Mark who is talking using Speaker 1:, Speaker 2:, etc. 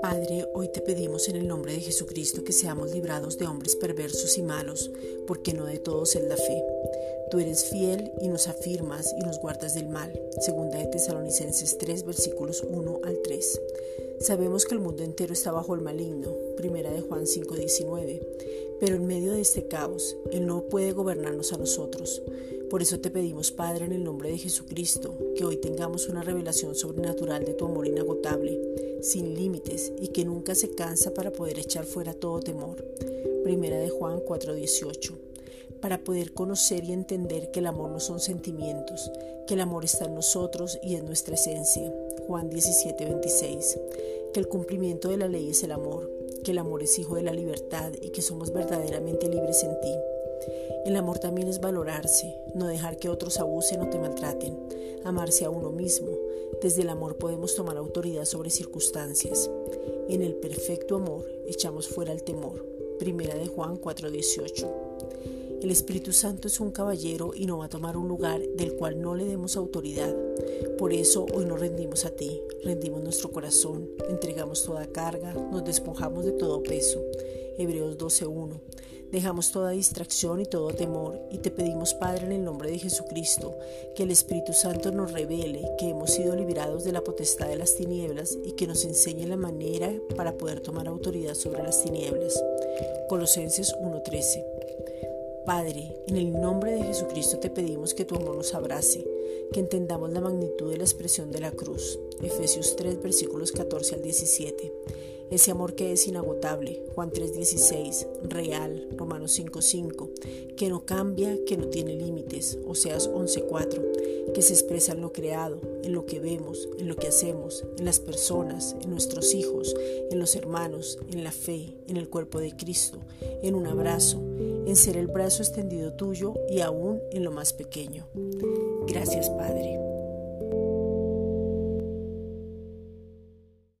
Speaker 1: Padre, hoy te pedimos en el nombre de Jesucristo que seamos librados de hombres perversos y malos, porque no de todos es la fe. Tú eres fiel y nos afirmas y nos guardas del mal. Segunda de Tesalonicenses 3, versículos 1 al 3. Sabemos que el mundo entero está bajo el maligno. Primera de Juan 5, 19. Pero en medio de este caos, Él no puede gobernarnos a nosotros. Por eso te pedimos, Padre, en el nombre de Jesucristo, que hoy tengamos una revelación sobrenatural de tu amor inagotable, sin límites y que nunca se cansa para poder echar fuera todo temor. Primera de Juan 4:18. Para poder conocer y entender que el amor no son sentimientos, que el amor está en nosotros y en nuestra esencia. Juan 17:26. Que el cumplimiento de la ley es el amor, que el amor es hijo de la libertad y que somos verdaderamente libres en ti. El amor también es valorarse, no dejar que otros abusen o te maltraten, amarse a uno mismo. Desde el amor podemos tomar autoridad sobre circunstancias. En el perfecto amor echamos fuera el temor. Primera de Juan 4:18. El Espíritu Santo es un caballero y no va a tomar un lugar del cual no le demos autoridad. Por eso hoy nos rendimos a ti, rendimos nuestro corazón, entregamos toda carga, nos despojamos de todo peso. Hebreos 12:1. Dejamos toda distracción y todo temor y te pedimos, Padre, en el nombre de Jesucristo, que el Espíritu Santo nos revele que hemos sido liberados de la potestad de las tinieblas y que nos enseñe la manera para poder tomar autoridad sobre las tinieblas. Colosenses 1:13. Padre, en el nombre de Jesucristo te pedimos que tu amor nos abrace, que entendamos la magnitud de la expresión de la cruz. Efesios 3, versículos 14 al 17 ese amor que es inagotable, Juan 3:16, real, Romanos 5:5, que no cambia, que no tiene límites, Oseas 11:4, que se expresa en lo creado, en lo que vemos, en lo que hacemos, en las personas, en nuestros hijos, en los hermanos, en la fe, en el cuerpo de Cristo, en un abrazo, en ser el brazo extendido tuyo y aún en lo más pequeño. Gracias, Padre.